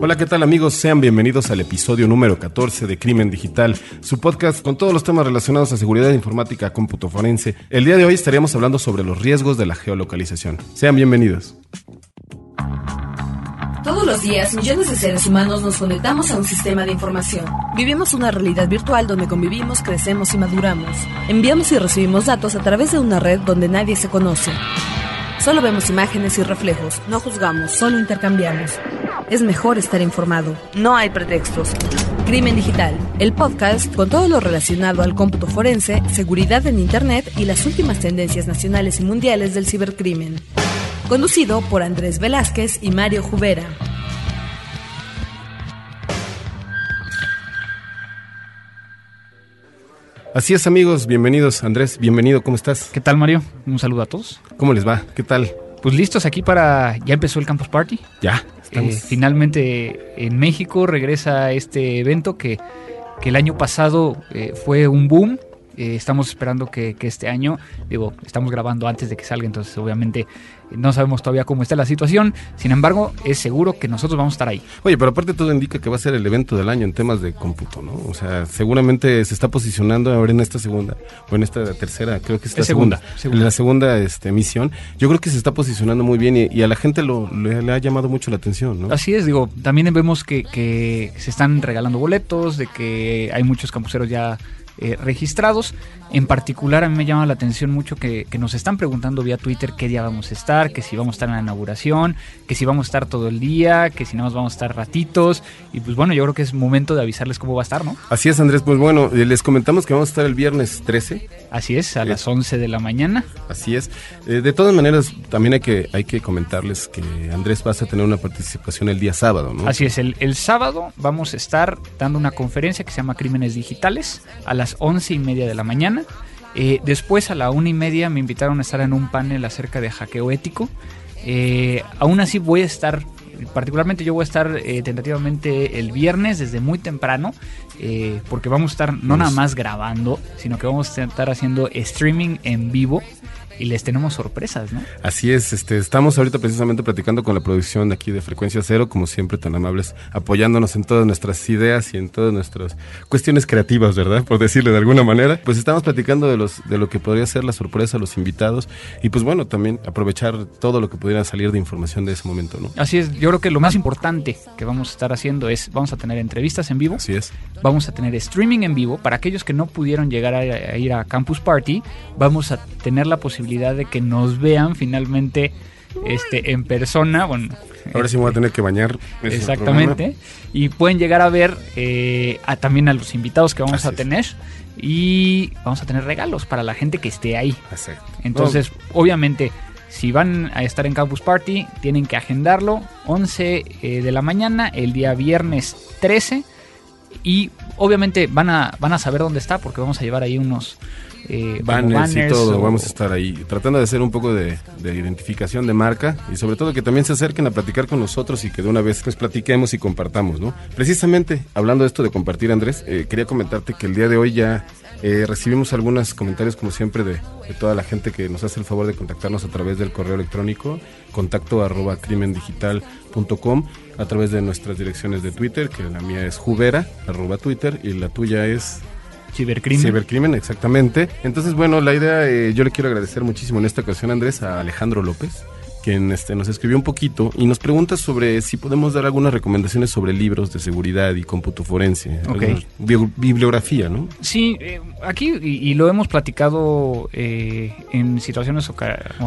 Hola, ¿qué tal amigos? Sean bienvenidos al episodio número 14 de Crimen Digital, su podcast con todos los temas relacionados a seguridad informática, cómputo forense. El día de hoy estaríamos hablando sobre los riesgos de la geolocalización. Sean bienvenidos. Todos los días, millones de seres humanos nos conectamos a un sistema de información. Vivimos una realidad virtual donde convivimos, crecemos y maduramos. Enviamos y recibimos datos a través de una red donde nadie se conoce. Solo vemos imágenes y reflejos, no juzgamos, solo intercambiamos. Es mejor estar informado. No hay pretextos. Crimen Digital, el podcast con todo lo relacionado al cómputo forense, seguridad en Internet y las últimas tendencias nacionales y mundiales del cibercrimen. Conducido por Andrés Velázquez y Mario Jubera. Así es amigos, bienvenidos. Andrés, bienvenido, ¿cómo estás? ¿Qué tal Mario? Un saludo a todos. ¿Cómo les va? ¿Qué tal? Pues listos aquí para... Ya empezó el Campus Party. Ya. Eh, finalmente en México regresa este evento que, que el año pasado eh, fue un boom. Eh, estamos esperando que, que, este año, digo, estamos grabando antes de que salga, entonces obviamente no sabemos todavía cómo está la situación. Sin embargo, es seguro que nosotros vamos a estar ahí. Oye, pero aparte todo indica que va a ser el evento del año en temas de cómputo, ¿no? O sea, seguramente se está posicionando ahora en esta segunda, o en esta tercera, creo que es la segunda, segunda, la segunda este, emisión. Yo creo que se está posicionando muy bien y, y a la gente lo, le, le, ha llamado mucho la atención, ¿no? Así es, digo, también vemos que, que se están regalando boletos, de que hay muchos campuseros ya eh, registrados. En particular, a mí me llama la atención mucho que, que, nos están preguntando vía Twitter qué día vamos a estar, que si vamos a estar en la inauguración, que si vamos a estar todo el día, que si no vamos a estar ratitos. Y pues bueno, yo creo que es momento de avisarles cómo va a estar, ¿no? Así es, Andrés. Pues bueno, les comentamos que vamos a estar el viernes 13. Así es, a las 11 de la mañana. Así es. Eh, de todas maneras, también hay que, hay que comentarles que Andrés vas a tener una participación el día sábado, ¿no? Así es, el, el sábado vamos a estar dando una conferencia que se llama Crímenes Digitales a las 11 y media de la mañana. Eh, después a la una y media me invitaron a estar en un panel acerca de hackeo ético. Eh, aún así voy a estar, particularmente yo voy a estar eh, tentativamente el viernes desde muy temprano, eh, porque vamos a estar no nada más grabando, sino que vamos a estar haciendo streaming en vivo y les tenemos sorpresas, ¿no? Así es, este, estamos ahorita precisamente platicando con la producción de aquí de Frecuencia Cero, como siempre tan amables, apoyándonos en todas nuestras ideas y en todas nuestras cuestiones creativas, ¿verdad? Por decirle de alguna manera. Pues estamos platicando de los de lo que podría ser la sorpresa los invitados y pues bueno, también aprovechar todo lo que pudiera salir de información de ese momento, ¿no? Así es, yo creo que lo más importante que vamos a estar haciendo es, vamos a tener entrevistas en vivo. Así es. Vamos a tener streaming en vivo. Para aquellos que no pudieron llegar a, a ir a Campus Party, vamos a tener la posibilidad de que nos vean finalmente este en persona. Bueno, ahora sí me voy a tener que bañar. Exactamente. Y pueden llegar a ver eh, a, también a los invitados que vamos Así a tener. Es. Y vamos a tener regalos para la gente que esté ahí. Exacto. Entonces, obviamente, si van a estar en Campus Party, tienen que agendarlo 11 eh, de la mañana, el día viernes 13. Y obviamente van a, van a saber dónde está porque vamos a llevar ahí unos, eh, banners, banners, y todo, o... vamos a estar ahí tratando de hacer un poco de, de, identificación de marca y sobre todo que también se acerquen a platicar con nosotros y que de una vez pues platiquemos y compartamos, ¿no? Precisamente, hablando de esto de compartir, Andrés, eh, quería comentarte que el día de hoy ya eh, recibimos algunos comentarios como siempre de, de, toda la gente que nos hace el favor de contactarnos a través del correo electrónico contacto arroba crimendigital.com a través de nuestras direcciones de Twitter, que la mía es jubera arroba Twitter y la tuya es Cibercrimen. Cibercrimen, exactamente. Entonces, bueno, la idea, eh, yo le quiero agradecer muchísimo en esta ocasión, Andrés, a Alejandro López, quien este, nos escribió un poquito y nos pregunta sobre si podemos dar algunas recomendaciones sobre libros de seguridad y cómputo forense. Okay. Bibliografía, ¿no? Sí, eh, aquí, y, y, lo hemos platicado eh, en situaciones o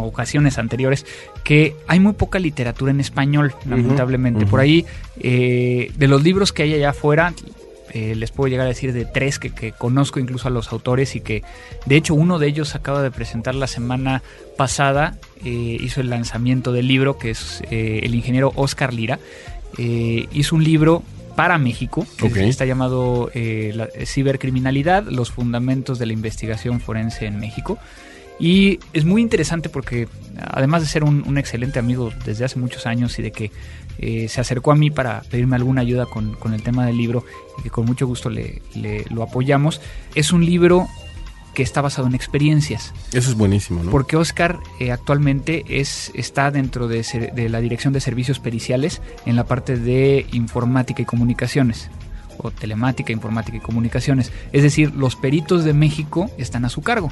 ocasiones anteriores, que hay muy poca literatura en español, lamentablemente. Uh -huh, uh -huh. Por ahí, eh, de los libros que hay allá afuera, eh, les puedo llegar a decir de tres que, que, conozco incluso a los autores y que de hecho uno de ellos acaba de presentar la semana pasada, eh, hizo el lanzamiento del libro que es eh, el ingeniero Oscar Lira, eh, hizo un libro para México, que okay. está llamado la, Cibercriminalidad, los fundamentos de la investigación forense en México. Y es muy interesante porque, además de ser un, un, excelente amigo desde hace muchos años y de que eh, se acercó a mí para pedirme alguna ayuda con, con, el tema del libro y que con mucho gusto le, le, lo apoyamos, es un libro que está basado en experiencias. Eso es buenísimo, ¿no? Porque Oscar eh, actualmente es, está dentro de, de, la Dirección de Servicios Periciales en la parte de informática y comunicaciones o telemática, informática y comunicaciones. Es decir, los peritos de México están a su cargo.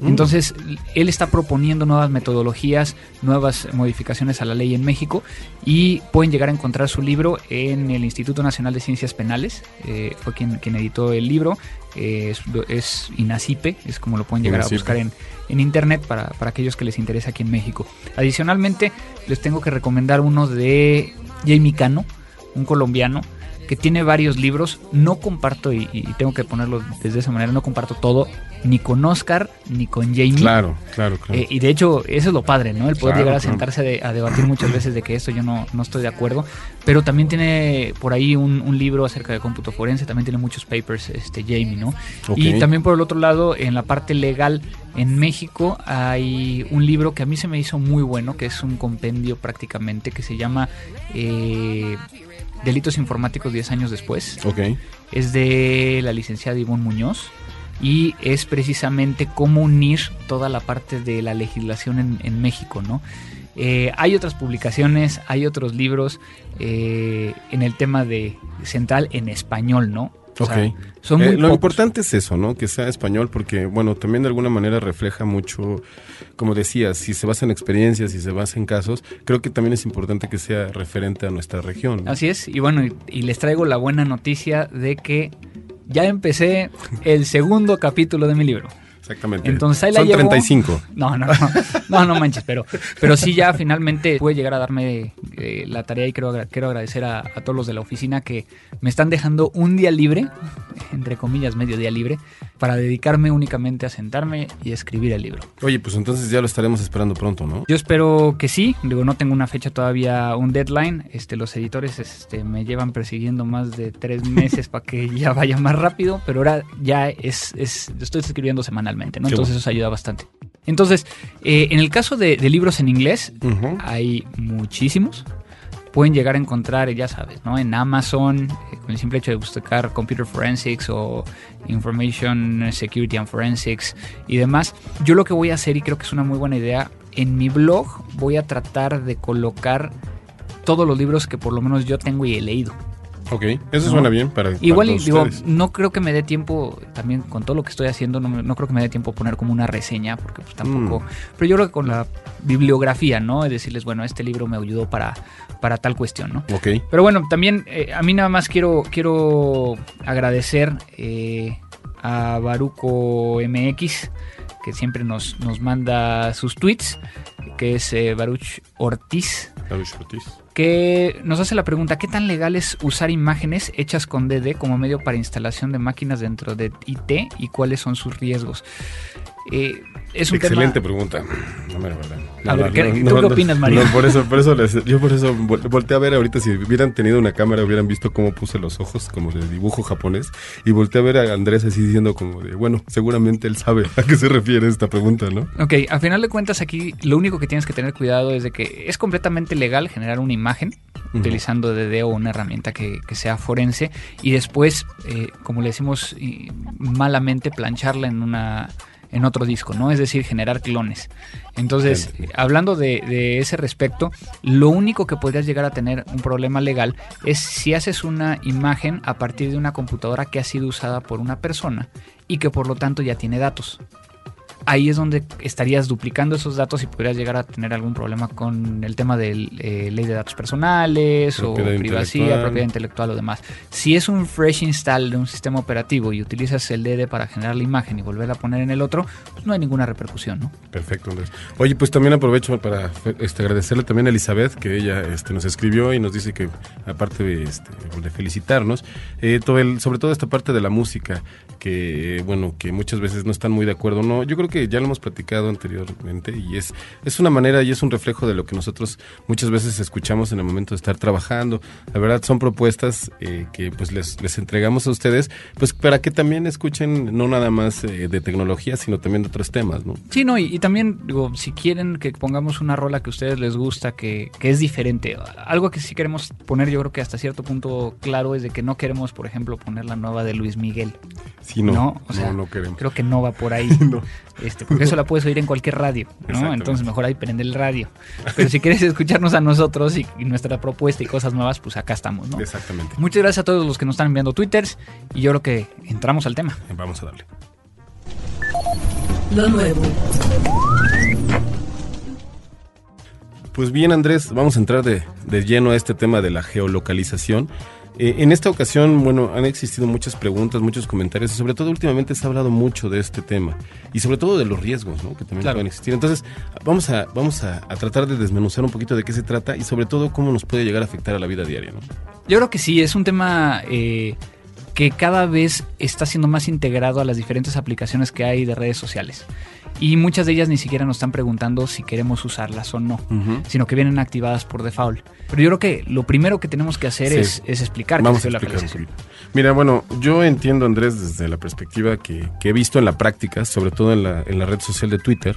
Mm. Entonces, él está proponiendo nuevas metodologías, nuevas modificaciones a la ley en México y pueden llegar a encontrar su libro en el Instituto Nacional de Ciencias Penales, eh, fue quien, quien, editó el libro, eh, es, es, INACIPE, es como lo pueden llegar a buscar en, en internet para, para, aquellos que les interesa aquí en México. Adicionalmente, les tengo que recomendar uno de Jamie Cano, un colombiano, que tiene varios libros. No comparto, y, tengo que ponerlo desde esa manera, no comparto todo, ni con Oscar, ni con Jamie. Claro, claro, claro. Eh, y de hecho, eso es lo padre, ¿no? El poder llegar a sentarse a debatir muchas veces de que esto yo no, no estoy de acuerdo. Pero también tiene por ahí un, libro acerca de cómputo forense, también tiene muchos papers, este Jamie, ¿no? Y también por el otro lado, en la parte legal, en México hay un libro que a mí se me hizo muy bueno, que es un compendio prácticamente, que se llama... Eh, Delitos Informáticos 10 años después. Ok. Es de la licenciada Ivonne Muñoz y es precisamente cómo unir toda la parte de la legislación en, México, ¿no? Eh, hay otras publicaciones, hay otros libros eh, en el tema de central en español, ¿no? ok. son eh, lo importante es eso, ¿no? Que sea español, porque, bueno, también de alguna manera refleja mucho, como decías, si se basa en experiencias, si se basa en casos, creo que también es importante que sea referente a nuestra región. Así es, y bueno, y, les traigo la buena noticia de que ya empecé el segundo capítulo de mi libro. Exactamente. Entonces ahí la Son 35. No, no, no, no, no manches, pero, pero sí ya finalmente pude llegar a darme eh, la tarea y quiero, quiero agradecer a, todos los de la oficina que me están dejando un día libre, entre comillas medio día libre, para dedicarme únicamente a sentarme y escribir el libro. Oye, pues entonces ya lo estaremos esperando pronto, ¿no? Yo espero que sí, digo, no tengo una fecha todavía, un deadline, este, los editores este, me llevan persiguiendo más de tres meses para que ya vaya más rápido, pero ahora ya es, es estoy escribiendo semanal entonces eso ayuda bastante. Entonces, eh, en el caso de, libros en inglés, hay muchísimos. Pueden llegar a encontrar, ya sabes, ¿no? En Amazon, eh, con el simple hecho de buscar Computer Forensics o Information Security and Forensics y demás. Yo lo que voy a hacer, y creo que es una muy buena idea, en mi blog voy a tratar de colocar todos los libros que por lo menos yo tengo y he leído. Ok, eso suena bien para. Igual, digo, no creo que me dé tiempo, también con todo lo que estoy haciendo, no, creo que me dé tiempo poner como una reseña, porque pues tampoco. Mm. Pero yo creo que con la bibliografía, ¿no? Es decirles, bueno, este libro me ayudó para, para tal cuestión, ¿no? Ok. Pero bueno, también eh, a mí nada más quiero, quiero agradecer eh, a Baruco MX, que siempre nos, nos manda sus tweets, que es eh, Baruch Ortiz. Baruch Ortiz que nos hace la pregunta, ¿qué tan legal es usar imágenes hechas con DD como medio para instalación de máquinas dentro de IT y cuáles son sus riesgos? Eh, es un Excelente pregunta. No me verdad. a ver, ¿qué, ¿tú qué opinas, Mario? por eso, por eso yo por eso volteé a ver ahorita, si hubieran tenido una cámara, hubieran visto cómo puse los ojos, como de dibujo japonés, y volteé a ver a Andrés así diciendo como de, bueno, seguramente él sabe a qué se refiere esta pregunta, ¿no? Ok, a final de cuentas aquí lo único que tienes que tener cuidado es de que es completamente legal generar una imagen utilizando DD o una herramienta que, sea forense y después, eh, como le decimos malamente, plancharla en una en otro disco, ¿no? Es decir, generar clones. Entonces, hablando de, ese respecto, lo único que podrías llegar a tener un problema legal es si haces una imagen a partir de una computadora que ha sido usada por una persona y que por lo tanto ya tiene datos ahí es donde estarías duplicando esos datos y podrías llegar a tener algún problema con el tema de eh, ley de datos personales o privacidad, propiedad intelectual o demás. Si es un fresh install de un sistema operativo y utilizas el DD para generar la imagen y volverla a poner en el otro, pues no hay ninguna repercusión, ¿no? Perfecto, Andrés. Oye, pues también aprovecho para este, agradecerle también a Elizabeth, que ella este, nos escribió y nos dice que, aparte de, este, de felicitarnos, eh, todo el, sobre todo esta parte de la música, que, bueno, que muchas veces no están muy de acuerdo, ¿no? Yo creo que ya lo hemos platicado anteriormente y es, es una manera y es un reflejo de lo que nosotros muchas veces escuchamos en el momento de estar trabajando. La verdad son propuestas eh, que pues les, les entregamos a ustedes pues para que también escuchen no nada más eh, de tecnología sino también de otros temas, ¿no? Sí, no, y, también digo, si quieren que pongamos una rola que a ustedes les gusta, que, que es diferente, algo que sí queremos poner yo creo que hasta cierto punto claro es de que no queremos, por ejemplo, poner la nueva de Luis Miguel. Sí, no, no, no, queremos. Creo que no va por ahí. este, porque eso la puedes oír en cualquier radio, ¿no? Entonces mejor ahí prende el radio. Pero si quieres escucharnos a nosotros y, nuestra propuesta y cosas nuevas, pues acá estamos, ¿no? Exactamente. Muchas gracias a todos los que nos están enviando twitters y yo creo que entramos al tema. Vamos a darle. Lo nuevo. Pues bien, Andrés, vamos a entrar de, de lleno a este tema de la geolocalización. Eh, en esta ocasión, bueno, han existido muchas preguntas, muchos comentarios, y sobre todo últimamente se ha hablado mucho de este tema y sobre todo de los riesgos ¿no? que también pueden existir. Entonces, vamos, a, vamos a, tratar de desmenuzar un poquito de qué se trata y sobre todo cómo nos puede llegar a afectar a la vida diaria. ¿no? Yo creo que sí, es un tema eh, que cada vez está siendo más integrado a las diferentes aplicaciones que hay de redes sociales y muchas de ellas ni siquiera nos están preguntando si queremos usarlas o no, sino que vienen activadas por default. Pero yo creo que lo primero que tenemos que hacer es, explicar Vamos qué es la. Mira, bueno, yo entiendo, Andrés, desde la perspectiva que, he visto en la práctica, sobre todo en la, en la red social de Twitter,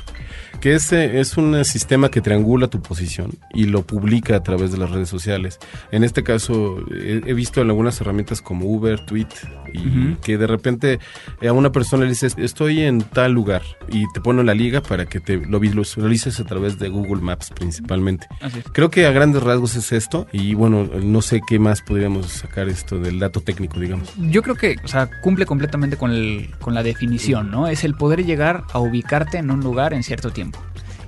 que ese es un sistema que triangula tu posición y lo publica a través de las redes sociales. En este caso, he, visto en algunas herramientas como Uber, Tweet, y que de repente a una persona le dices, estoy en tal lugar, y te pone la liga para que te lo visualices a través de Google Maps principalmente. Creo que a grandes rasgos es esto, y bueno, no sé qué más podríamos sacar esto del dato técnico, digamos. Yo creo que, o sea, cumple completamente con, el, con la definición, ¿no? Es el poder llegar a ubicarte en un lugar en cierto tiempo.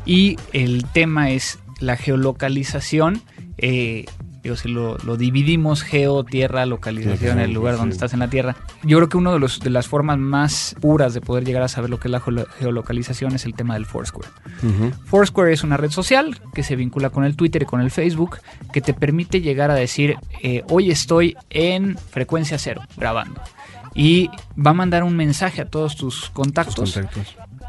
Y el tema es la geolocalización. Eh, si lo, dividimos geo, tierra, localización, el lugar donde estás en la tierra. Yo creo que una de, de las formas más puras de poder llegar a saber lo que es la geolocalización es el tema del Foursquare. Foursquare es una red social que se vincula con el Twitter y con el Facebook que te permite llegar a decir, eh, hoy estoy en frecuencia cero grabando. Y va a mandar un mensaje a todos tus contactos.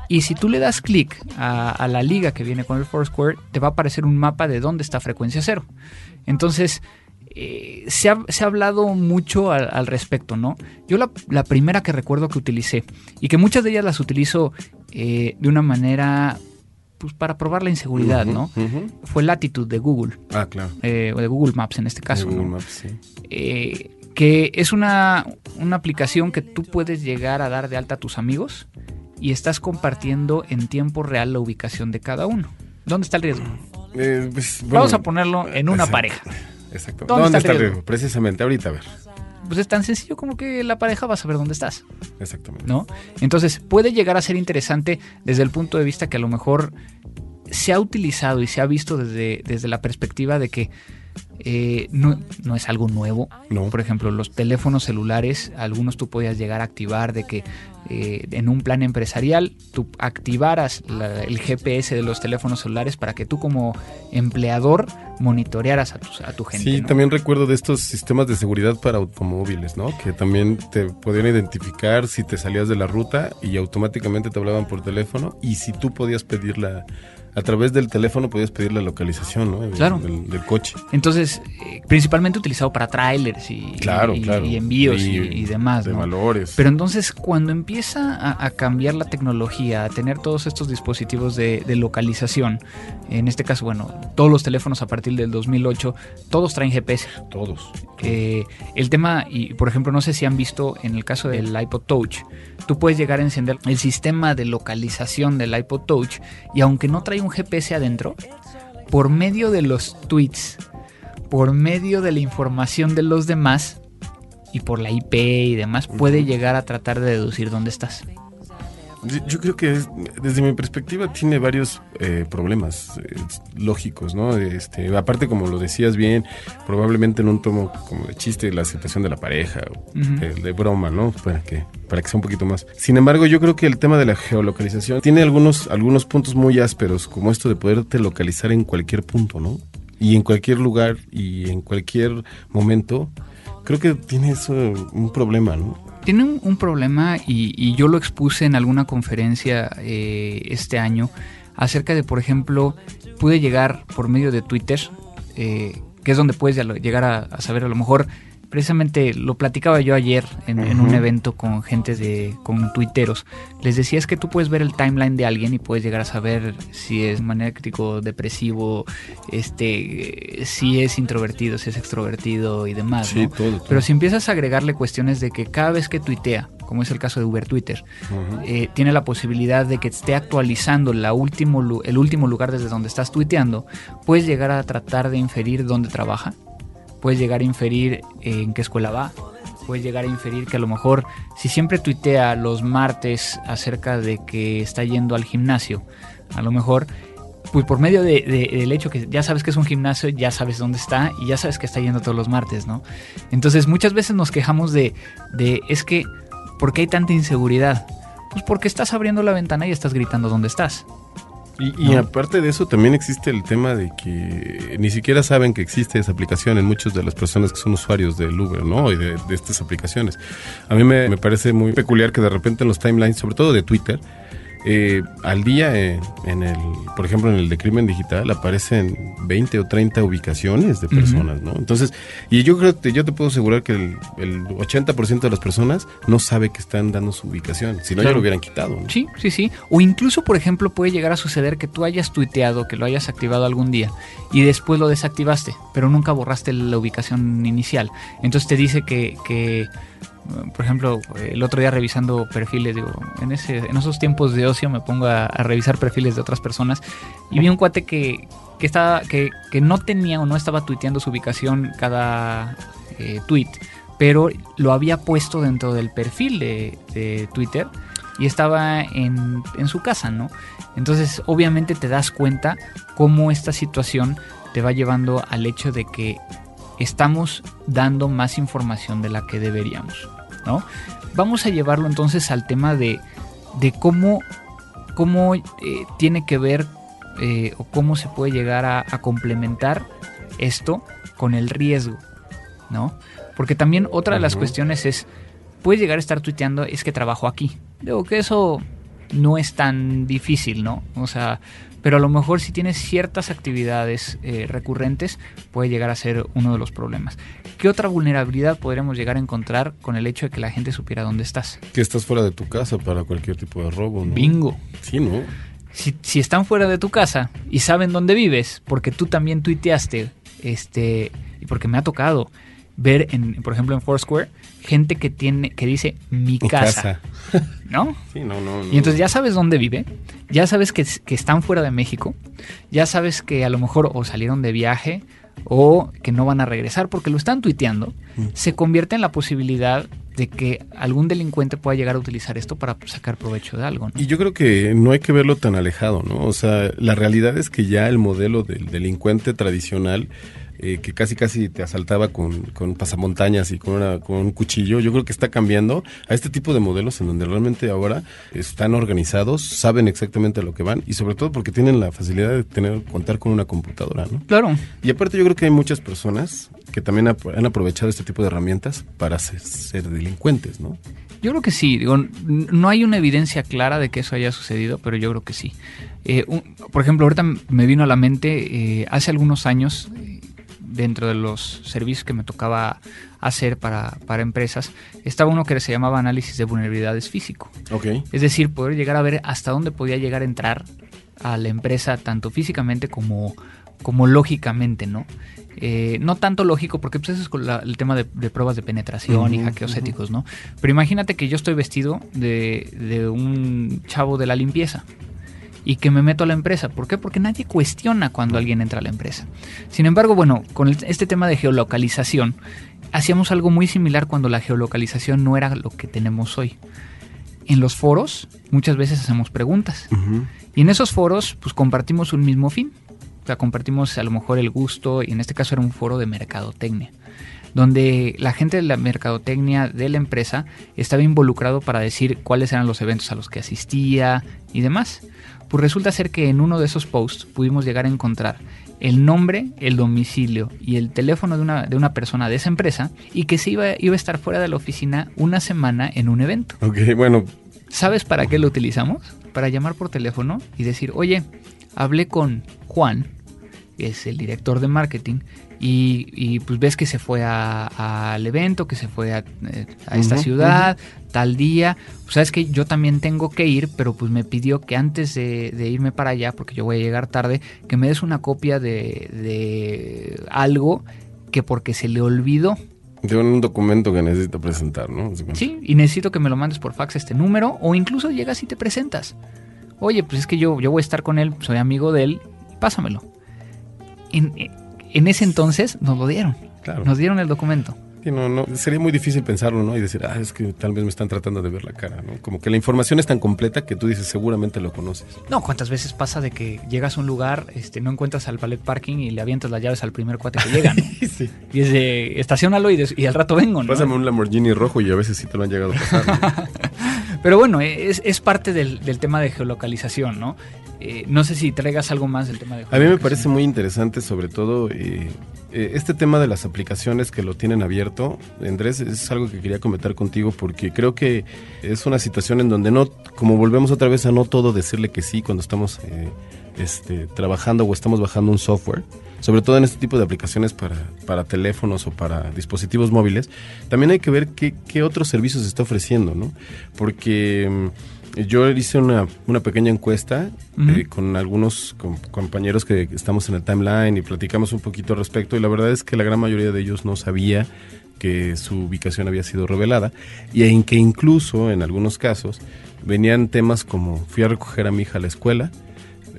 Y si tú le das clic a, la liga que viene con el Foursquare, te va a aparecer un mapa de dónde está frecuencia cero. Entonces, eh, se, ha, hablado mucho al, respecto, ¿no? Yo la, primera que recuerdo que utilicé, y que muchas de ellas las utilizo eh, de una manera pues para probar la inseguridad, ¿no? Fue Latitude de Google. Ah, claro. Eh, o de Google Maps en este caso. Google Maps, sí. que es una, una aplicación que tú puedes llegar a dar de alta a tus amigos y estás compartiendo en tiempo real la ubicación de cada uno. ¿Dónde está el riesgo? Eh, pues, Vamos a ponerlo en una pareja. Exacto. ¿Dónde, está, el riesgo? Precisamente, ahorita a ver. Pues es tan sencillo como que la pareja va a saber dónde estás. Exactamente. ¿No? Entonces puede llegar a ser interesante desde el punto de vista que a lo mejor se ha utilizado y se ha visto desde, desde la perspectiva de que eh, no, no, es algo nuevo. No. Por ejemplo, los teléfonos celulares, algunos tú podías llegar a activar de que eh, en un plan empresarial tú activaras el GPS de los teléfonos celulares para que tú como empleador monitorearas a tu, a tu gente. Sí, también recuerdo de estos sistemas de seguridad para automóviles, ¿no? Que también te podían identificar si te salías de la ruta y automáticamente te hablaban por teléfono y si tú podías pedir la a través del teléfono podías pedir la localización ¿no? claro. del, coche. Entonces, eh, principalmente utilizado para trailers y, claro, y, envíos y, demás. De valores. Pero entonces, cuando empieza a, cambiar la tecnología, a tener todos estos dispositivos de, localización, en este caso, bueno, todos los teléfonos a partir del 2008, todos traen GPS. Todos. Eh, el tema, y por ejemplo, no sé si han visto en el caso del iPod Touch, tú puedes llegar a encender el sistema de localización del iPod Touch y aunque no trae un GPS adentro, por medio de los tweets, por medio de la información de los demás y por la IP y demás, puede llegar a tratar de deducir dónde estás. Yo creo que desde mi perspectiva tiene varios eh, problemas eh, lógicos, ¿no? Este, aparte, como lo decías bien, probablemente en un tomo como de chiste la situación de la pareja, de, broma, ¿no? Para que, para que sea un poquito más. Sin embargo, yo creo que el tema de la geolocalización tiene algunos, algunos puntos muy ásperos, como esto de poderte localizar en cualquier punto, ¿no? Y en cualquier lugar y en cualquier momento. Creo que tiene eso un problema, ¿no? Tiene un, problema y, yo lo expuse en alguna conferencia eh, este año acerca de, por ejemplo, pude llegar por medio de Twitter, eh, que es donde puedes llegar a, saber a lo mejor precisamente lo platicaba yo ayer en, un evento con gente de, con tuiteros. Les decía es que tú puedes ver el timeline de alguien y puedes llegar a saber si es maniático, depresivo, este, si es introvertido, si es extrovertido y demás. Pero si empiezas a agregarle cuestiones de que cada vez que tuitea, como es el caso de Uber Twitter, eh, tiene la posibilidad de que esté actualizando la último, el último lugar desde donde estás tuiteando, puedes llegar a tratar de inferir dónde trabaja, puedes llegar a inferir en qué escuela va, puedes llegar a inferir que a lo mejor si siempre tuitea los martes acerca de que está yendo al gimnasio, a lo mejor pues por medio de, del hecho que ya sabes que es un gimnasio, ya sabes dónde está y ya sabes que está yendo todos los martes, ¿no? Entonces muchas veces nos quejamos de, de es que, ¿por qué hay tanta inseguridad? Pues porque estás abriendo la ventana y estás gritando dónde estás. Y, aparte de eso, también existe el tema de que ni siquiera saben que existe esa aplicación en muchas de las personas que son usuarios del Uber, ¿no? Y de, estas aplicaciones. A mí me, me, parece muy peculiar que de repente en los timelines, sobre todo de Twitter, eh, al día eh, en el, por ejemplo, en el de crimen digital aparecen 20 o 30 ubicaciones de personas, ¿no? Entonces, y yo creo que yo te puedo asegurar que el, el 80% de las personas no sabe que están dando su ubicación, si no ya lo hubieran quitado. ¿no? Sí, sí, sí. O incluso, por ejemplo, puede llegar a suceder que tú hayas tuiteado, que lo hayas activado algún día y después lo desactivaste, pero nunca borraste la ubicación inicial. Entonces te dice que, que por ejemplo, el otro día revisando perfiles, digo, en, ese, en esos tiempos de ocio me pongo a, revisar perfiles de otras personas y vi un cuate que, que, estaba, que, no tenía o no estaba tuiteando su ubicación cada eh, tweet, pero lo había puesto dentro del perfil de, de Twitter y estaba en, en, su casa, ¿no? Entonces, obviamente te das cuenta cómo esta situación te va llevando al hecho de que estamos dando más información de la que deberíamos, ¿no? Vamos a llevarlo entonces al tema de, de cómo, cómo eh, tiene que ver eh, o cómo se puede llegar a, complementar esto con el riesgo, ¿no? Porque también otra de las cuestiones es, puedes llegar a estar tuiteando, es que trabajo aquí. Digo que eso no es tan difícil, ¿no? O sea, pero a lo mejor si tienes ciertas actividades eh, recurrentes puede llegar a ser uno de los problemas. ¿Qué otra vulnerabilidad podríamos llegar a encontrar con el hecho de que la gente supiera dónde estás? Que estás fuera de tu casa para cualquier tipo de robo, ¿no? Bingo. Sí, ¿no? Si, si están fuera de tu casa y saben dónde vives, porque tú también tuiteaste, este, y porque me ha tocado ver, en, por ejemplo, en Foursquare, gente que tiene que dice mi, casa, ¿no? Sí, no, no, Y entonces ya sabes dónde vive, ya sabes que, están fuera de México, ya sabes que a lo mejor o salieron de viaje o que no van a regresar porque lo están tuiteando, mm. se convierte en la posibilidad de que algún delincuente pueda llegar a utilizar esto para sacar provecho de algo. Y yo creo que no hay que verlo tan alejado, ¿no? O sea, la realidad es que ya el modelo del delincuente tradicional eh, que casi casi te asaltaba con, con pasamontañas y con, una, con un cuchillo, yo creo que está cambiando a este tipo de modelos en donde realmente ahora están organizados, saben exactamente a lo que van y sobre todo porque tienen la facilidad de tener contar con una computadora, ¿no? Claro. Y aparte yo creo que hay muchas personas que también han aprovechado este tipo de herramientas para ser, delincuentes, ¿no? Yo creo que sí. Digo, no hay una evidencia clara de que eso haya sucedido, pero yo creo que sí. Eh, por ejemplo, ahorita me vino a la mente, eh, hace algunos años, dentro de los servicios que me tocaba hacer para, para, empresas, estaba uno que se llamaba análisis de vulnerabilidades físico. Okay. Es decir, poder llegar a ver hasta dónde podía llegar a entrar a la empresa, tanto físicamente como, como lógicamente, ¿no? Eh, no tanto lógico, porque pues eso es el tema de, pruebas de penetración y hackeos éticos, ¿no? Pero imagínate que yo estoy vestido de, de un chavo de la limpieza y que me meto a la empresa. ¿Por qué? Porque nadie cuestiona cuando alguien entra a la empresa. Sin embargo, bueno, con este tema de geolocalización, hacíamos algo muy similar cuando la geolocalización no era lo que tenemos hoy. En los foros muchas veces hacemos preguntas y en esos foros pues compartimos un mismo fin. O sea, compartimos a lo mejor el gusto y en este caso era un foro de mercadotecnia donde la gente de la mercadotecnia de la empresa estaba involucrado para decir cuáles eran los eventos a los que asistía y demás. Pues resulta ser que en uno de esos posts pudimos llegar a encontrar el nombre, el domicilio y el teléfono de una, de una persona de esa empresa y que se iba, iba a estar fuera de la oficina una semana en un evento. Ok, bueno. ¿Sabes para qué lo utilizamos? Para llamar por teléfono y decir, oye, hablé con Juan, que es el director de marketing, y, pues ves que se fue al evento, que se fue a, eh, esta ciudad, tal día. Pues sabes que yo también tengo que ir, pero pues me pidió que antes de, irme para allá, porque yo voy a llegar tarde, que me des una copia de, de algo que porque se le olvidó De un documento que necesito presentar, ¿no? Sí, y necesito que me lo mandes por fax este número o incluso llegas y te presentas. Oye, pues es que yo, yo voy a estar con él, soy amigo de él, pásamelo. En, en ese entonces nos lo dieron. Claro. Nos dieron el documento no, no, sería muy difícil pensarlo, ¿no? Y decir, ah, es que tal vez me están tratando de ver la cara, ¿no? Como que la información es tan completa que tú dices, seguramente lo conoces. No, ¿cuántas veces pasa de que llegas a un lugar, este, no encuentras al ballet parking y le avientas las llaves al primer cuate que llega, ¿no? sí. Y es de, estacionalo y, y, al rato vengo, ¿no? Pásame un Lamborghini rojo y a veces sí te lo han llegado a pasar. Pero bueno, es, es parte del, del, tema de geolocalización, ¿no? Eh, no sé si traigas algo más del tema de A mí me parece muy interesante, sobre todo, eh, eh, este tema de las aplicaciones que lo tienen abierto. Andrés, es algo que quería comentar contigo porque creo que es una situación en donde no, como volvemos otra vez a no todo decirle que sí cuando estamos este, trabajando o estamos bajando un software, sobre todo en este tipo de aplicaciones para, para teléfonos o para dispositivos móviles, también hay que ver qué, qué otros servicios se está ofreciendo, ¿no? Porque mm, yo hice una, una pequeña encuesta eh, con algunos compañeros que estamos en el timeline y platicamos un poquito al respecto y la verdad es que la gran mayoría de ellos no sabía que su ubicación había sido revelada y en que incluso en algunos casos venían temas como fui a recoger a mi hija a la escuela,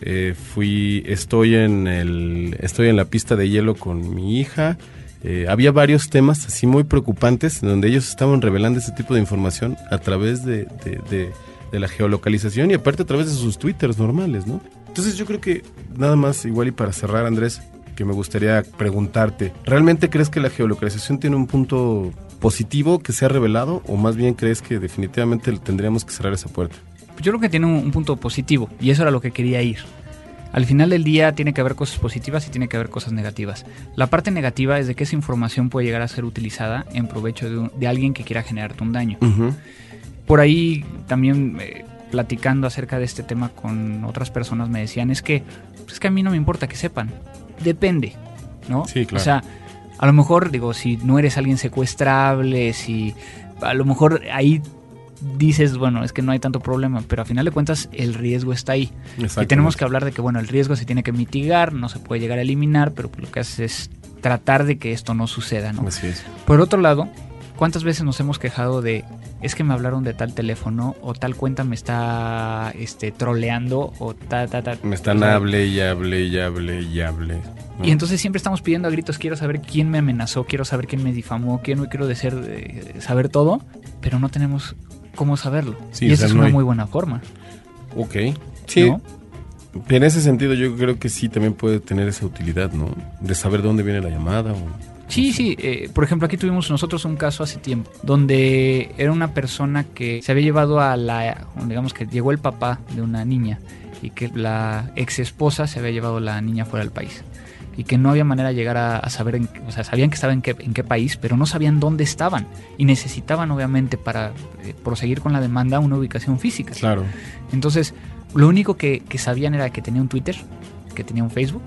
eh, fui estoy en el estoy en la pista de hielo con mi hija, eh, había varios temas así muy preocupantes donde ellos estaban revelando ese tipo de información a través de de la geolocalización y aparte a través de sus twitters normales, ¿no? Entonces yo creo que nada más, igual y para cerrar, Andrés, que me gustaría preguntarte, ¿realmente crees que la geolocalización tiene un punto positivo que se ha revelado o más bien crees que definitivamente tendríamos que cerrar esa puerta? Yo creo que tiene un, punto positivo y eso era lo que quería ir. Al final del día tiene que haber cosas positivas y tiene que haber cosas negativas. La parte negativa es de que esa información puede llegar a ser utilizada en provecho de, alguien que quiera generarte un daño por ahí también eh, platicando acerca de este tema con otras personas me decían, es que, es que a mí no me importa que sepan, depende, ¿no? Sí, claro. O sea, a lo mejor, digo, si no eres alguien secuestrable, si a lo mejor ahí dices, bueno, es que no hay tanto problema, pero a final de cuentas el riesgo está ahí. Y tenemos que hablar de que, bueno, el riesgo se tiene que mitigar, no se puede llegar a eliminar, pero lo que haces es tratar de que esto no suceda, ¿no? Así es. Por otro lado, ¿cuántas veces nos hemos quejado de es que me hablaron de tal teléfono o tal cuenta me está este troleando o ta ta ta. Me están hable y hable y hable y hable. Y entonces siempre estamos pidiendo a gritos, quiero saber quién me amenazó, quiero saber quién me difamó, quién quiero decir, eh, saber todo, pero no tenemos cómo saberlo. y esa es una muy buena forma. Ok. Sí. En ese sentido yo creo que sí también puede tener esa utilidad, ¿no? De saber dónde viene la llamada o Sí, sí. Eh, por ejemplo, aquí tuvimos nosotros un caso hace tiempo donde era una persona que se había llevado a la, digamos que llegó el papá de una niña y que la ex esposa se había llevado la niña fuera del país y que no había manera de llegar a, saber, o sea, sabían que estaban en qué, en qué país, pero no sabían dónde estaban y necesitaban obviamente para eh, proseguir con la demanda una ubicación física. Claro. Entonces, lo único que, que sabían era que tenía un Twitter, que tenía un Facebook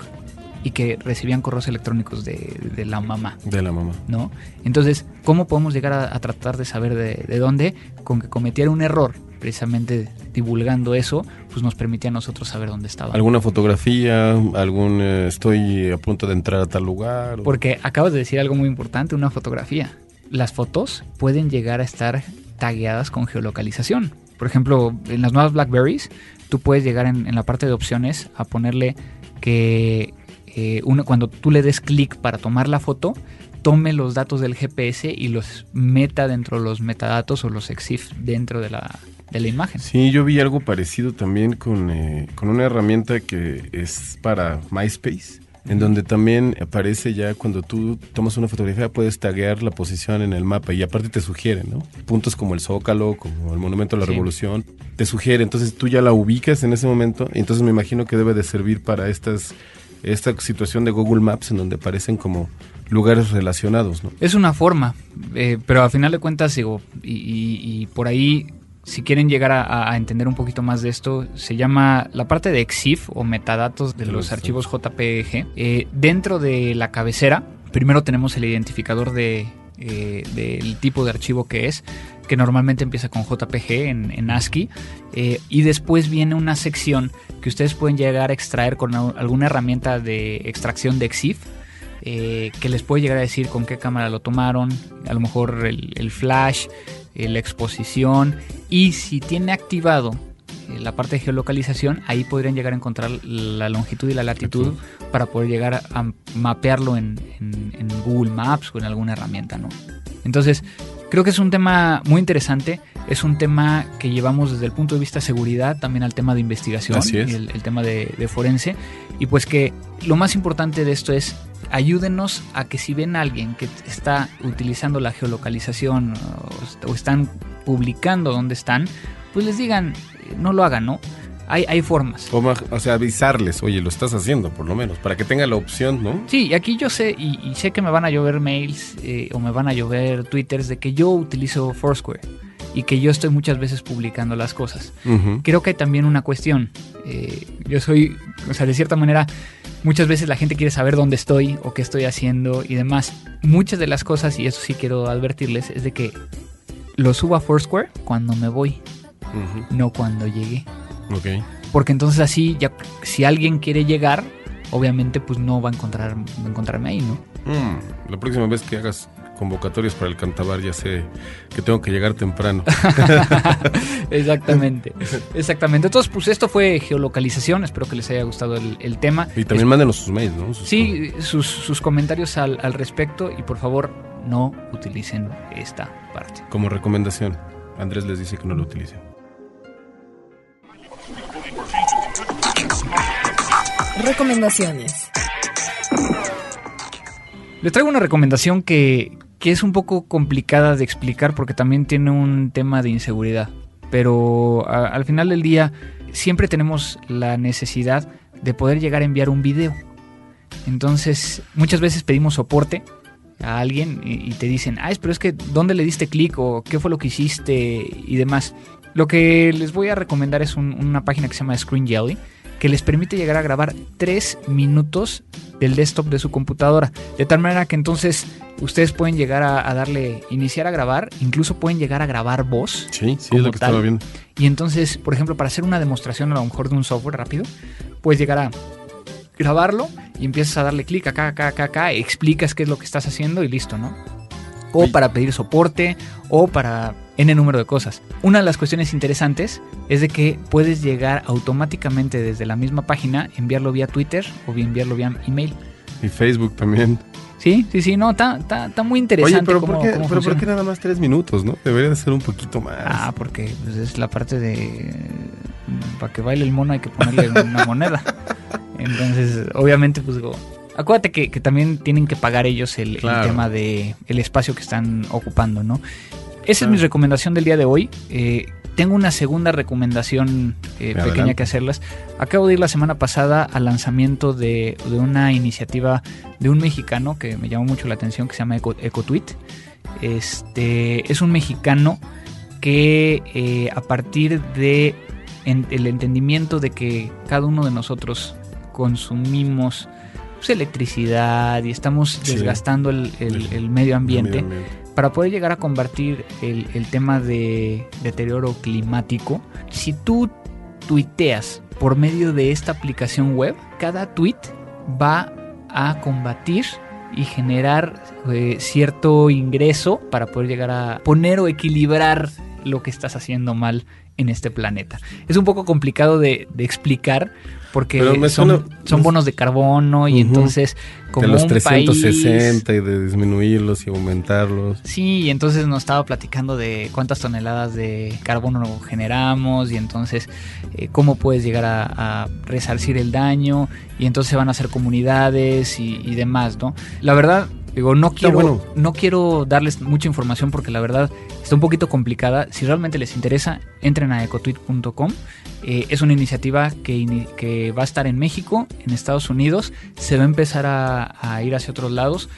y que recibían correos electrónicos de, la mamá. De la mamá. ¿No? Entonces, ¿cómo podemos llegar a, tratar de saber de, dónde? Con que cometiera un error, precisamente divulgando eso, pues nos permitía a nosotros saber dónde estaba. ¿Alguna fotografía? ¿Algún eh, estoy a punto de entrar a tal lugar? Porque acabas de decir algo muy importante, una fotografía. Las fotos pueden llegar a estar tagueadas con geolocalización. Por ejemplo, en las nuevas Blackberries, tú puedes llegar en la parte de opciones a ponerle que eh, uno, cuando tú le des clic para tomar la foto, tome los datos del GPS y los meta dentro de los metadatos o los EXIF dentro de la, de la imagen. Sí, yo vi algo parecido también con, eh, con una herramienta que es para MySpace en donde también aparece ya cuando tú tomas una fotografía puedes taguear la posición en el mapa y aparte te sugiere, ¿no? Puntos como el Zócalo, como el Monumento a la Revolución, te sugiere, entonces tú ya la ubicas en ese momento y entonces me imagino que debe de servir para estas esta situación de Google Maps en donde aparecen como lugares relacionados. ¿no? Es una forma, eh, pero al final de cuentas, digo, y, por ahí, si quieren llegar a, entender un poquito más de esto, se llama la parte de EXIF o metadatos de los archivos JPG. Eh, dentro de la cabecera, primero tenemos el identificador de, eh, del tipo de archivo que es, que normalmente empieza con JPG en, ASCII, eh, y después viene una sección que ustedes pueden llegar a extraer con alguna herramienta de extracción de EXIF. eh, que les puede llegar a decir con qué cámara lo tomaron, a lo mejor el, flash, eh, la exposición y si tiene activado la parte de geolocalización, ahí podrían llegar a encontrar la longitud y la latitud para poder llegar a mapearlo en, en, Google Maps o en alguna herramienta, ¿no? Entonces, creo que es un tema muy interesante, es un tema que llevamos desde el punto de vista de seguridad también al tema de investigación, y el, tema de, de forense, y pues que lo más importante de esto es ayúdenos a que si ven a alguien que está utilizando la geolocalización o, están publicando dónde están, pues les digan, no lo hagan, ¿no? Hay, hay formas. O, sea, avisarles, oye, lo estás haciendo, por lo menos, para que tenga la opción, ¿no? Sí, y aquí yo sé, y, sé que me van a llover mails eh, o me van a llover twitters de que yo utilizo Foursquare y que yo estoy muchas veces publicando las cosas. Creo que hay también una cuestión. Eh, yo soy, o sea, de cierta manera, muchas veces la gente quiere saber dónde estoy o qué estoy haciendo y demás. Muchas de las cosas, y eso sí quiero advertirles, es de que lo subo a Foursquare cuando me voy, no cuando llegué. Ok. Porque entonces así, ya, si alguien quiere llegar, obviamente pues no va a, encontrar, encontrarme ahí, ¿no? Mm, la próxima vez que hagas convocatorias para el cantabar ya sé que tengo que llegar temprano. exactamente, exactamente. Entonces, pues esto fue geolocalización, espero que les haya gustado el, tema. Y también mándenos sus mails, ¿no? sí, sus, comentarios al, al respecto y por favor no utilicen esta parte. Como recomendación, Andrés les dice que no lo utilicen. Recomendaciones. Les traigo una recomendación que, que es un poco complicada de explicar porque también tiene un tema de inseguridad. Pero al final del día siempre tenemos la necesidad de poder llegar a enviar un video. Entonces muchas veces pedimos soporte a alguien y, te dicen, ah, pero es que ¿dónde le diste clic o qué fue lo que hiciste y demás? Lo que les voy a recomendar es una página que se llama Screen Jelly que les permite llegar a grabar 3 minutos del desktop de su computadora. De tal manera que entonces ustedes pueden llegar a, darle iniciar a grabar, incluso pueden llegar a grabar voz. Sí, sí, es lo que estaba viendo. Y entonces, por ejemplo, para hacer una demostración a lo mejor de un software rápido, puedes llegar a grabarlo y empiezas a darle clic acá, acá, acá, acá, explicas qué es lo que estás haciendo y listo, ¿no? O para pedir soporte, o para N número de cosas. Una de las cuestiones interesantes es de que puedes llegar automáticamente desde la misma página, enviarlo vía Twitter o enviarlo vía email. Y Facebook también. Sí, sí, sí, no, está, muy interesante. Oye, pero, ¿por, qué, pero ¿por qué nada más tres minutos, no? Debería de ser un poquito más. Ah, porque pues, es la parte de... Para que baile el mono hay que ponerle una moneda. Entonces, obviamente, pues Acuérdate que, también tienen que pagar ellos el, el, tema de el espacio que están ocupando, ¿no? Esa es mi recomendación del día de hoy. Eh, tengo una segunda recomendación eh, pequeña que hacerles. Acabo de ir la semana pasada al lanzamiento de, una iniciativa de un mexicano que me llamó mucho la atención, que se llama EcoTweet. Este, es un mexicano que eh, a partir de el entendimiento de que cada uno de nosotros consumimos pues, electricidad y estamos desgastando el, medio ambiente para poder llegar a combatir el, tema de deterioro climático, si tú tuiteas por medio de esta aplicación web, cada tweet va a combatir y generar eh, cierto ingreso para poder llegar a poner o equilibrar lo que estás haciendo mal en este planeta. Es un poco complicado de, de explicar, porque son, son, bonos de carbono y entonces como de los 360 y de disminuirlos y aumentarlos. Sí, y entonces nos estaba platicando de cuántas toneladas de carbono generamos y entonces eh, cómo puedes llegar a, resarcir el daño y entonces van a hacer comunidades y, y demás, ¿no? La verdad, Digo, no quiero, no quiero darles mucha información porque la verdad está un poquito complicada. Si realmente les interesa, entren a ecotweet.com. Eh, es una iniciativa que, que, va a estar en México, en Estados Unidos, se va a empezar a, a ir hacia otros lados.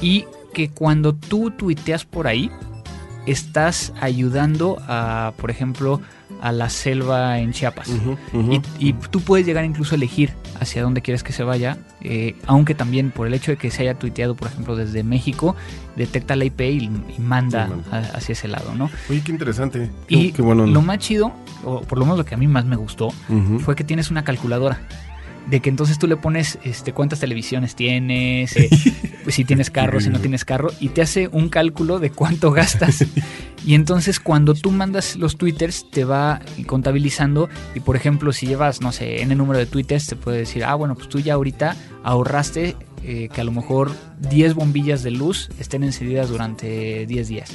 Y que cuando tú tuiteas por ahí, estás ayudando a, por ejemplo, a la selva en Chiapas. y, tú puedes llegar incluso a elegir hacia dónde quieres que se vaya, eh, aunque también por el hecho de que se haya tuiteado, por ejemplo, desde México, detecta la IP y, manda, hacia ese lado, ¿no? Oye, qué interesante. y lo más chido, o por lo menos lo que a mí más me gustó, fue que tienes una calculadora. De que entonces tú le pones este, cuántas televisiones tienes, eh, si tienes carro, si no tienes carro, y te hace un cálculo de cuánto gastas. Y entonces cuando tú mandas los twitters te va contabilizando y por ejemplo si llevas, no sé, en el número de twitters te puede decir, ah, bueno, pues tú ya ahorita ahorraste eh, que a lo mejor 10 bombillas de luz estén encendidas durante 10 días.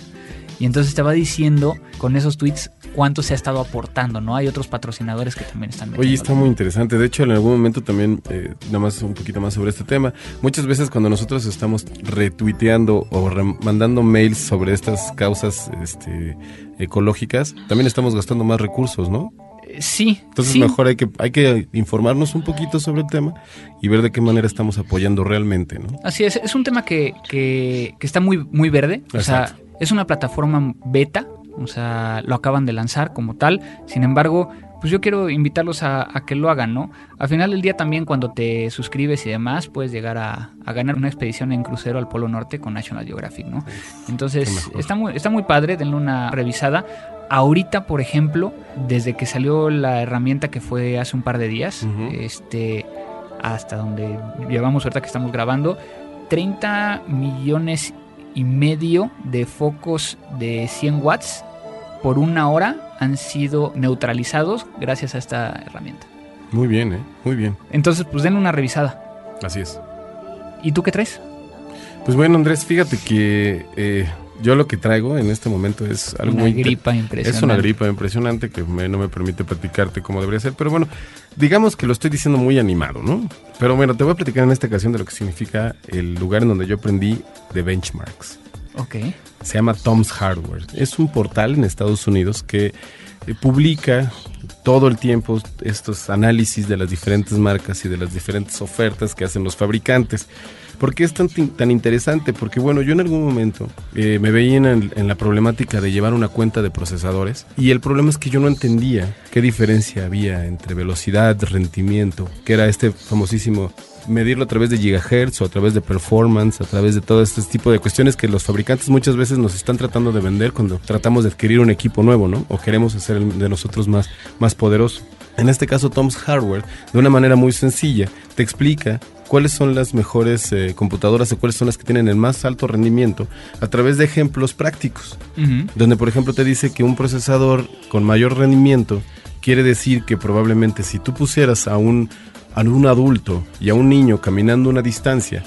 Y entonces te va diciendo con esos tweets cuánto se ha estado aportando, ¿no? Hay otros patrocinadores que también están Oye, está muy interesante. De hecho, en algún momento también, eh, nada más un poquito más sobre este tema, muchas veces cuando nosotros estamos retuiteando o mandando mails sobre estas causas este, ecológicas, también estamos gastando más recursos, ¿no? Eh, sí. Entonces mejor hay que, hay que informarnos un poquito sobre el tema y ver de qué manera estamos apoyando realmente, ¿no? Así es, es un tema que, que, que está muy, muy verde. O sea, es una plataforma beta, o sea, lo acaban de lanzar como tal. Sin embargo, pues yo quiero invitarlos a, que lo hagan, ¿no? Al final del día también cuando te suscribes y demás, puedes llegar a, ganar una expedición en crucero al Polo Norte con National Geographic, ¿no? Entonces, está muy, está muy padre, denle una revisada. Ahorita, por ejemplo, desde que salió la herramienta que fue hace un par de días, este, hasta donde llevamos ahorita que estamos grabando, 30 millones y medio de focos de 100 watts por una hora han sido neutralizados gracias a esta herramienta. Muy bien, ¿eh? Muy bien. Entonces, pues den una revisada. Así es. ¿Y tú qué traes? Pues bueno, Andrés, fíjate que eh, yo lo que traigo en este momento es algo una gripa impresionante. Es una gripa impresionante que no me permite platicarte como debería ser, pero bueno, digamos que lo estoy diciendo muy animado, ¿no? Pero bueno, te voy a platicar en esta ocasión de lo que significa el lugar en donde yo aprendí de benchmarks. Ok. Se llama Tom's Hardware. Es un portal en Estados Unidos que eh, publica todo el tiempo estos análisis de las diferentes marcas y de las diferentes ofertas que hacen los fabricantes. ¿Por qué es tan, tan interesante? Porque bueno, yo en algún momento eh, me veía en, la problemática de llevar una cuenta de procesadores y el problema es que yo no entendía qué diferencia había entre velocidad, rendimiento, que era este famosísimo medirlo a través de gigahertz o a través de performance, a través de todo este tipo de cuestiones que los fabricantes muchas veces nos están tratando de vender cuando tratamos de adquirir un equipo nuevo, ¿no? O queremos hacer de nosotros más, más poderoso. En este caso, Tom's Hardware, de una manera muy sencilla, te explica cuáles son las mejores eh, computadoras o cuáles son las que tienen el más alto rendimiento a través de ejemplos prácticos. Donde, por ejemplo, te dice que un procesador con mayor rendimiento quiere decir que probablemente si tú pusieras a un, a un adulto y a un niño caminando una distancia,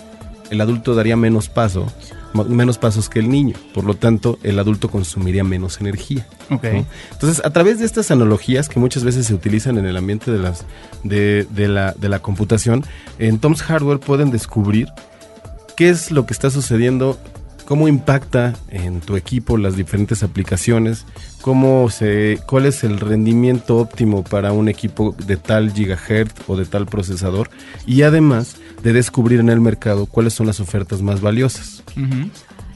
el adulto daría menos paso menos pasos que el niño, por lo tanto el adulto consumiría menos energía. Entonces, a través de estas analogías que muchas veces se utilizan en el ambiente de, las, de, la, de la computación, en Tom's Hardware pueden descubrir qué es lo que está sucediendo cómo impacta en tu equipo las diferentes aplicaciones, cómo se, cuál es el rendimiento óptimo para un equipo de tal gigahertz o de tal procesador. Y además de descubrir en el mercado cuáles son las ofertas más valiosas.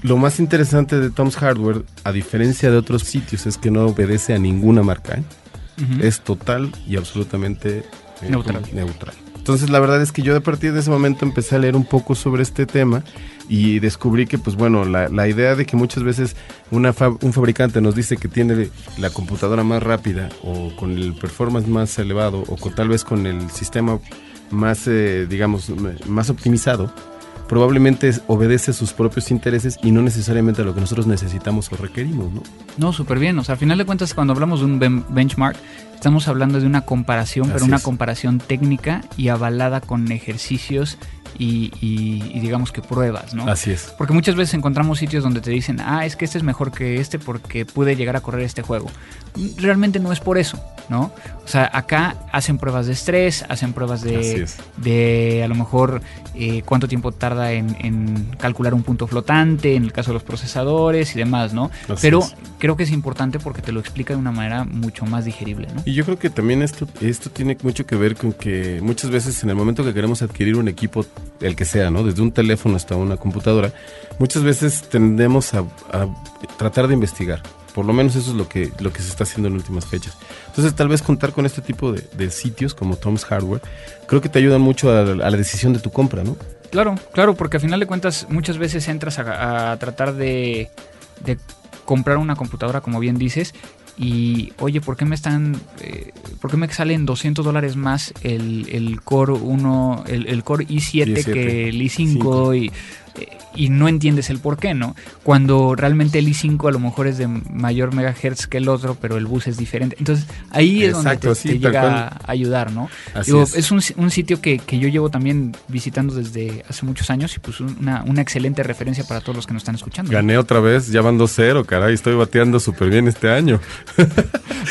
Lo más interesante de Tom's Hardware, a diferencia de otros sitios, es que no obedece a ninguna marca. ¿eh? Es total y absolutamente eh, neutral. neutral. Entonces la verdad es que yo a partir de ese momento empecé a leer un poco sobre este tema y descubrí que pues bueno, la, la idea de que muchas veces una un fabricante nos dice que tiene la computadora más rápida o con el performance más elevado o con, tal vez con el sistema más, eh, digamos, más optimizado, probablemente obedece a sus propios intereses y no necesariamente a lo que nosotros necesitamos o requerimos, ¿no? No, súper bien. O sea, a final de cuentas, cuando hablamos de un benchmark, estamos hablando de una comparación, pero una comparación técnica y avalada con ejercicios y, digamos que pruebas, ¿no? Así es. Porque muchas veces encontramos sitios donde te dicen, ah, es que este es mejor que este porque pude llegar a correr este juego. Realmente no es por eso, ¿no? O sea, acá hacen pruebas de estrés, hacen pruebas de, de a lo mejor eh, cuánto tiempo tarda en, calcular un punto flotante, en el caso de los procesadores y demás, ¿no? Pero creo que es importante porque te lo explica de una manera mucho más digerible, ¿no? Y yo creo que también esto, esto tiene mucho que ver con que muchas veces en el momento que queremos adquirir un equipo el que sea, ¿no? Desde un teléfono hasta una computadora, muchas veces tendemos a, tratar de investigar. Por lo menos eso es lo que, lo que se está haciendo en últimas fechas. Entonces, tal vez contar con este tipo de, sitios como Tom's Hardware, creo que te ayudan mucho a, la decisión de tu compra, ¿no? Claro, claro, porque al final de cuentas muchas veces entras a, tratar de, de comprar una computadora, como bien dices, y oye, ¿por qué me están, eh, por qué me salen 200 dólares más el, el Core 1, el, el Core i7, i7, que el i5 y y no entiendes el por qué, ¿no? Cuando realmente el i5 a lo mejor es de mayor megahertz que el otro, pero el bus es diferente. Entonces ahí es donde te, sí, te tal llega cual. a ayudar, ¿no? Así Digo, es. es un, un sitio que, que yo llevo también visitando desde hace muchos años y pues una, una excelente referencia para todos los que nos están escuchando. Gané otra vez, ya van 2-0, caray, estoy bateando súper bien este año.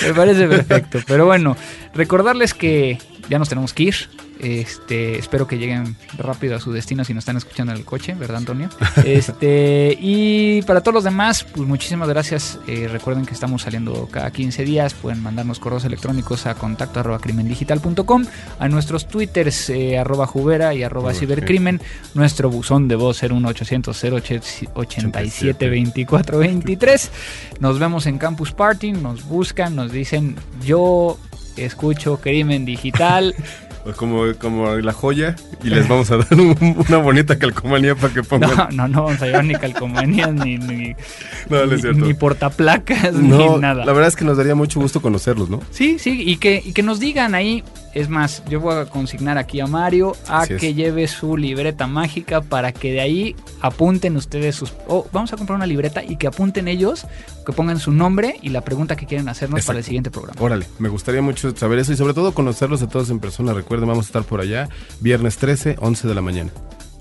Me parece perfecto. Pero bueno, recordarles que ya nos tenemos que ir. Este, espero que lleguen rápido a su destino si nos están escuchando en el coche, ¿verdad, Antonio? Este, y para todos los demás, pues muchísimas gracias. Eh, recuerden que estamos saliendo cada 15 días. Pueden mandarnos correos electrónicos a contacto arroba crimendigital.com, a nuestros twitters eh, arroba jubera y arroba cibercrimen, nuestro buzón de voz 01800 087 2423. Nos vemos en Campus Party, nos buscan, nos dicen yo escucho Crimen Digital. Como, como la joya, y les vamos a dar un- una bonita calcomanía para que pongan. No, no, no vamos a llevar ni calcomanías ni, ni, No, no es ni- ni portaplacas No, ni nada. la verdad es que nos daría mucho gusto conocerlos, ¿no? Sí, sí, y que, y que nos digan ahí. Es más, yo voy a consignar aquí a Mario a Así es. que lleve su libreta mágica para que de ahí apunten ustedes sus... Oh, vamos a comprar una libreta y que apunten ellos, que pongan su nombre y la pregunta que quieren hacernos para el siguiente programa. Órale, me gustaría mucho saber eso y sobre todo conocerlos a todos en persona. Recuerden, vamos a estar por allá viernes 13, 11 de la mañana.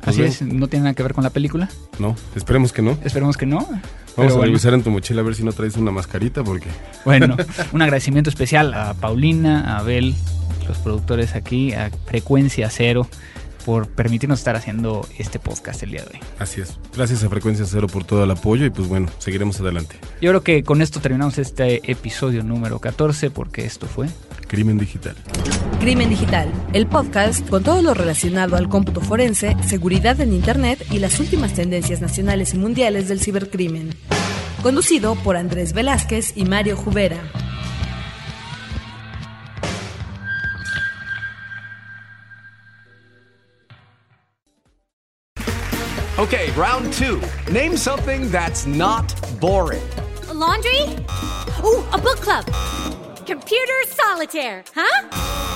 Así es, no tiene nada que ver con la película. No, esperemos que no. Esperemos que no. Vamos a bueno. revisar en tu mochila a ver si no traes una mascarita porque... Bueno, un agradecimiento especial a Paulina, a Abel, los productores aquí, a Frecuencia Cero, por permitirnos estar haciendo este podcast el día de hoy. Así es. Gracias a Frecuencia Cero por todo el apoyo y pues bueno, seguiremos adelante. Yo creo que con esto terminamos este episodio número 14, porque esto fue... Crimen Digital. Crimen Digital, el podcast con todo lo relacionado al cómputo forense, seguridad en Internet y las últimas tendencias nacionales y mundiales del cibercrimen. Conducido por Andrés Velázquez y Mario Jubera. Okay, round two. Name something that's not boring. A laundry? Ooh, a book club. Computer solitaire, huh?